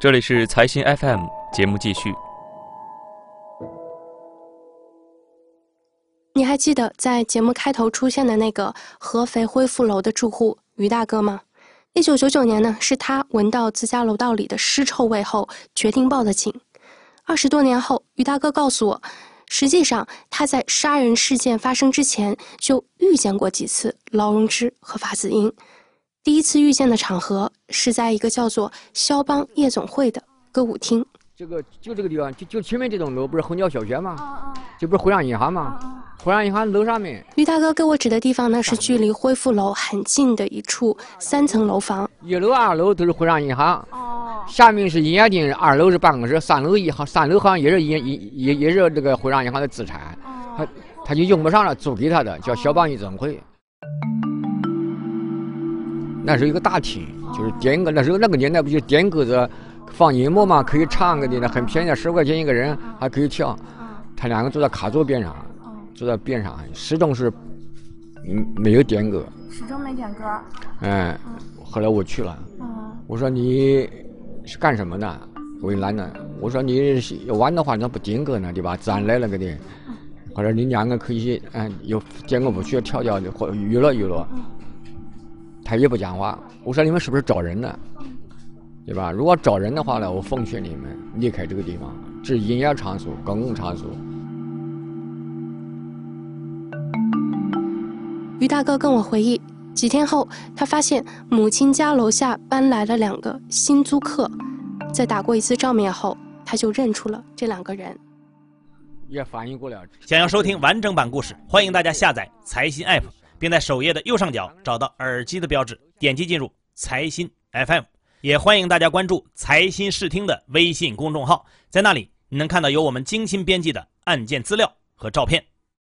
这里是财新 FM 节目继续。你还记得在节目开头出现的那个合肥恢复楼的住户于大哥吗？一九九九年呢，是他闻到自家楼道里的尸臭味后，决定报的警。二十多年后，于大哥告诉我，实际上他在杀人事件发生之前就遇见过几次劳荣枝和法子英。第一次遇见的场合是在一个叫做肖邦夜总会的歌舞厅。这个就这个地方，就就前面这栋楼不是虹桥小学吗？这不是徽商银行吗？徽商银行楼上面。于大哥给我指的地方呢，是距离恢复楼很近的一处三层楼房。一楼、二楼都是徽商银行。哦。下面是营业厅，二楼是办公室，三楼银行，三楼好像也是银也也也是这个徽商银行的资产。哦。他他就用不上了，租给他的叫肖邦夜总会。那是一个大厅，就是点歌那时候那个年代不就点歌子放音乐嘛，可以唱个的，那很便宜，十块钱一个人还可以跳。他两个坐在卡座边上，坐在边上，始终是嗯没有点歌。始终没点歌。嗯，后来我去了，我说你是干什么的？为难呢？我说你要玩的话，咋不点歌呢？对吧？自然来了个的。或者你两个可以嗯有点歌不需要跳跳的，或娱乐娱乐。他也不讲话。我说你们是不是找人呢？对吧？如果找人的话呢，我奉劝你们离开这个地方，这是营业场所、公共场所。于大哥跟我回忆，几天后，他发现母亲家楼下搬来了两个新租客，在打过一次照面后，他就认出了这两个人。也反应过来。想要收听完整版故事，欢迎大家下载财新 App。并在首页的右上角找到耳机的标志，点击进入财新 FM。也欢迎大家关注财新视听的微信公众号，在那里你能看到由我们精心编辑的案件资料和照片。